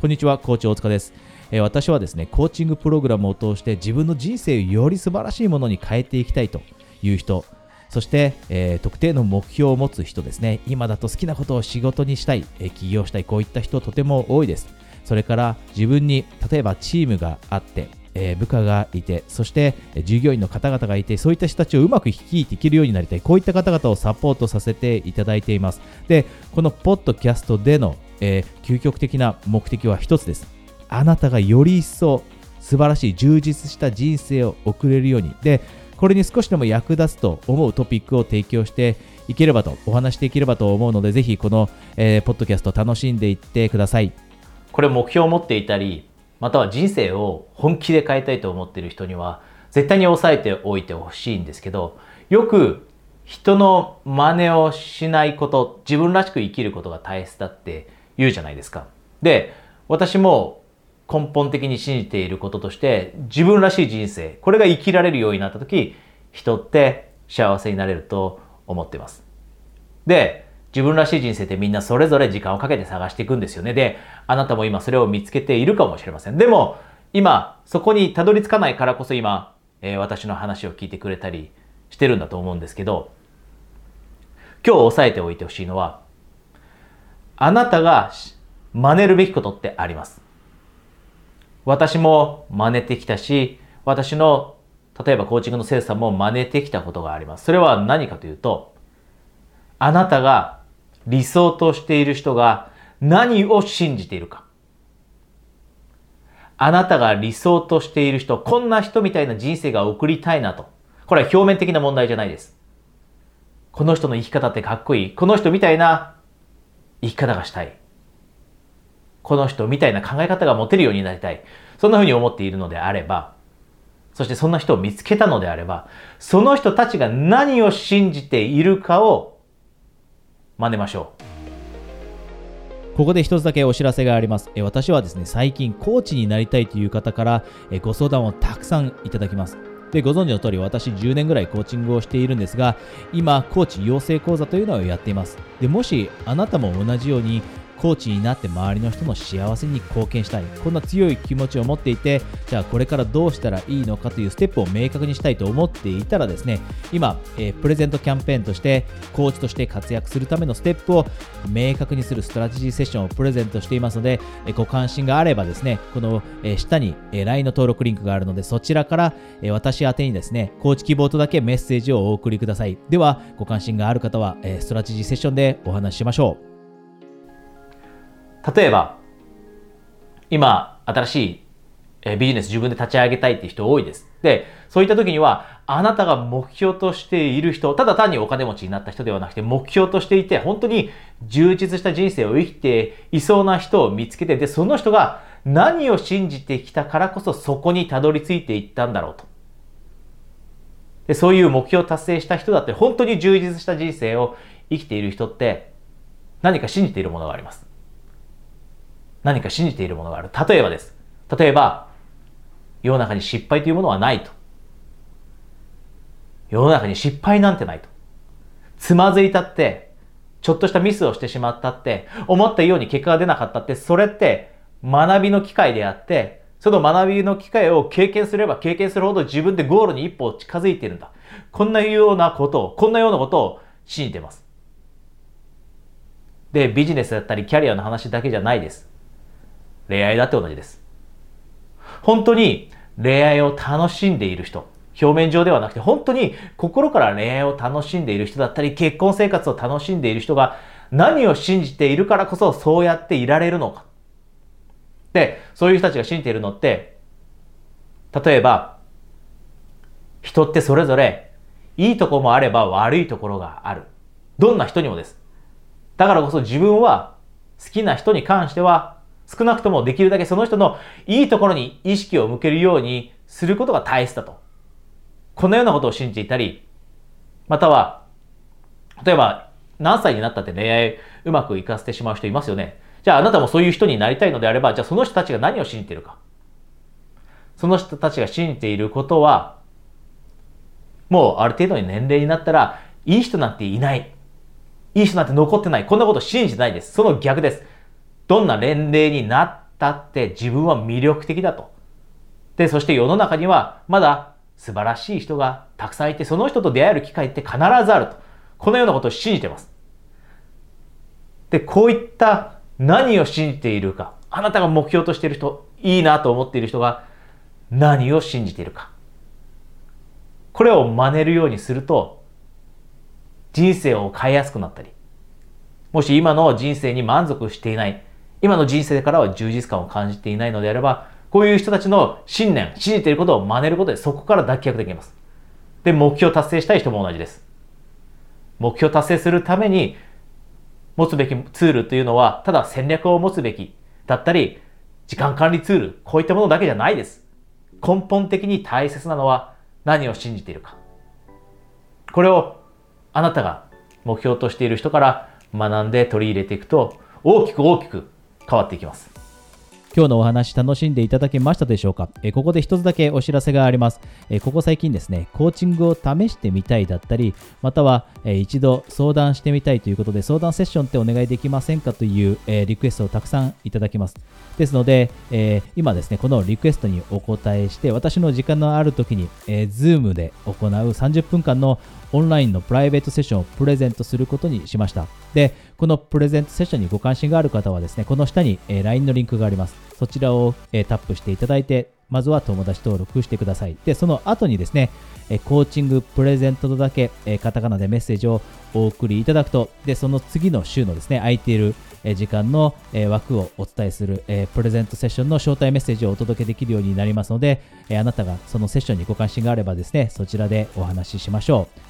こんにちは、コーチ大塚です。え、私はですね、コーチングプログラムを通して自分の人生をより素晴らしいものに変えていきたいという人、そして、えー、特定の目標を持つ人ですね、今だと好きなことを仕事にしたい、え、起業したい、こういった人とても多いです。それから自分に例えばチームがあって、えー、部下がいて、そしてえ従業員の方々がいて、そういった人たちをうまく率いていけるようになりたい、こういった方々をサポートさせていただいています。で、このポッドキャストでの、えー、究極的な目的は一つです。あなたがより一層素晴らしい充実した人生を送れるように。で、これに少しでも役立つと思うトピックを提供していければと、お話していければと思うので、ぜひこの、えー、ポッドキャスト楽しんでいってください。これ目標を持っていたり、または人生を本気で変えたいと思っている人には絶対に押さえておいてほしいんですけどよく人の真似をしないこと自分らしく生きることが大切だって言うじゃないですか。で私も根本的に信じていることとして自分らしい人生これが生きられるようになった時人って幸せになれると思ってます。で自分らしい人生ってみんなそれぞれ時間をかけて探していくんですよね。で、あなたも今それを見つけているかもしれません。でも、今、そこにたどり着かないからこそ今、えー、私の話を聞いてくれたりしてるんだと思うんですけど、今日押さえておいてほしいのは、あなたが真似るべきことってあります。私も真似てきたし、私の例えばコーチングの生徒さんも真似てきたことがあります。それは何かというと、あなたが理想としている人が何を信じているか。あなたが理想としている人、こんな人みたいな人生が送りたいなと。これは表面的な問題じゃないです。この人の生き方ってかっこいい。この人みたいな生き方がしたい。この人みたいな考え方が持てるようになりたい。そんな風に思っているのであれば、そしてそんな人を見つけたのであれば、その人たちが何を信じているかを真似ましょう。ここで一つだけお知らせがあります。え私はですね、最近コーチになりたいという方からえご相談をたくさんいただきます。で、ご存知の通り私10年ぐらいコーチングをしているんですが、今、コーチ養成講座というのをやっています。で、もしあなたも同じようにコーチになって周りの人の幸せに貢献したい。こんな強い気持ちを持っていてじゃあこれからどうしたらいいのかというステップを明確にしたいと思っていたらですね今、えー、プレゼントキャンペーンとしてコーチとして活躍するためのステップを明確にするストラテジーセッションをプレゼントしていますので、えー、ご関心があればですねこの、えー、下に、え、LINE の登録リンクがあるのでそちらから、え、私宛にですねコーチ希望とだけメッセージをお送りください。ではご関心がある方は、え、ストラテジーセッションでお話ししましょう。例えば、今、新しいビジネス自分で立ち上げたいって人多いです。で、そういった時には、あなたが目標としている人、ただ単にお金持ちになった人ではなくて、目標としていて、本当に充実した人生を生きていそうな人を見つけて、で、その人が何を信じてきたからこそそこにたどり着いていったんだろうと。で、そういう目標を達成した人だって、本当に充実した人生を生きている人って、何か信じているものがあります。何か信じているものがある。例えばです。例えば、世の中に失敗というものはないと。世の中に失敗なんてないと。つまずいたって、ちょっとしたミスをしてしまったって、思ったように結果が出なかったって、それって学びの機会であって、その学びの機会を経験すれば経験するほど自分でゴールに一歩近づいているんだ。こんなようなことを、こんなようなことを信じてます。で、ビジネスだったりキャリアの話だけじゃないです。恋愛だって同じです。本当に恋愛を楽しんでいる人、表面上ではなくて本当に心から恋愛を楽しんでいる人だったり、結婚生活を楽しんでいる人が何を信じているからこそそうやっていられるのか。で、そういう人たちが信じているのって、例えば、人ってそれぞれいいとこもあれば悪いところがある。どんな人にもです。だからこそ自分は好きな人に関しては少なくともできるだけその人のいいところに意識を向けるようにすることが大切だと。このようなことを信じていたり、または、例えば何歳になったって恋愛うまくいかせてしまう人いますよね。じゃああなたもそういう人になりたいのであれば、じゃあその人たちが何を信じているか。その人たちが信じていることは、もうある程度に年齢になったら、いい人なんていない。いい人なんて残ってない。こんなこと信じてないです。その逆です。どんな年齢になったって自分は魅力的だと。で、そして世の中にはまだ素晴らしい人がたくさんいて、その人と出会える機会って必ずあると。このようなことを信じてます。で、こういった何を信じているか、あなたが目標としている人、いいなと思っている人が何を信じているか。これを真似るようにすると、人生を変えやすくなったり、もし今の人生に満足していない、今の人生からは充実感を感じていないのであれば、こういう人たちの信念、信じていることを真似ることでそこから脱却できます。で、目標達成したい人も同じです。目標達成するために持つべきツールというのは、ただ戦略を持つべきだったり、時間管理ツール、こういったものだけじゃないです。根本的に大切なのは何を信じているか。これをあなたが目標としている人から学んで取り入れていくと、大きく大きく変わっていきます。今日のお話楽しんでいただけましたでしょうか？えここで一つだけお知らせがありますえここ最近ですね、コーチングを試してみたいだったり、またはえ一度相談してみたいということで相談セッションってお願いできませんかというえリクエストをたくさんいただきます。ですので、え今ですね、このリクエストにお答えして、私の時間のある時に、えー、Zoom で行う30分間のオンラインのプライベートセッションをプレゼントすることにしました。で、このプレゼントセッションにご関心がある方はですね、この下に、え LINE のリンクがあります。そちらを、タップしていただいて、まずは友達登録してください。で、その後にですね、コーチングプレゼントとだけ、カタカナでメッセージをお送りいただくと、で、その次の週のですね、空いている時間の、枠をお伝えする、プレゼントセッションの招待メッセージをお届けできるようになりますので、あなたがそのセッションにご関心があればですね、そちらでお話ししましょう。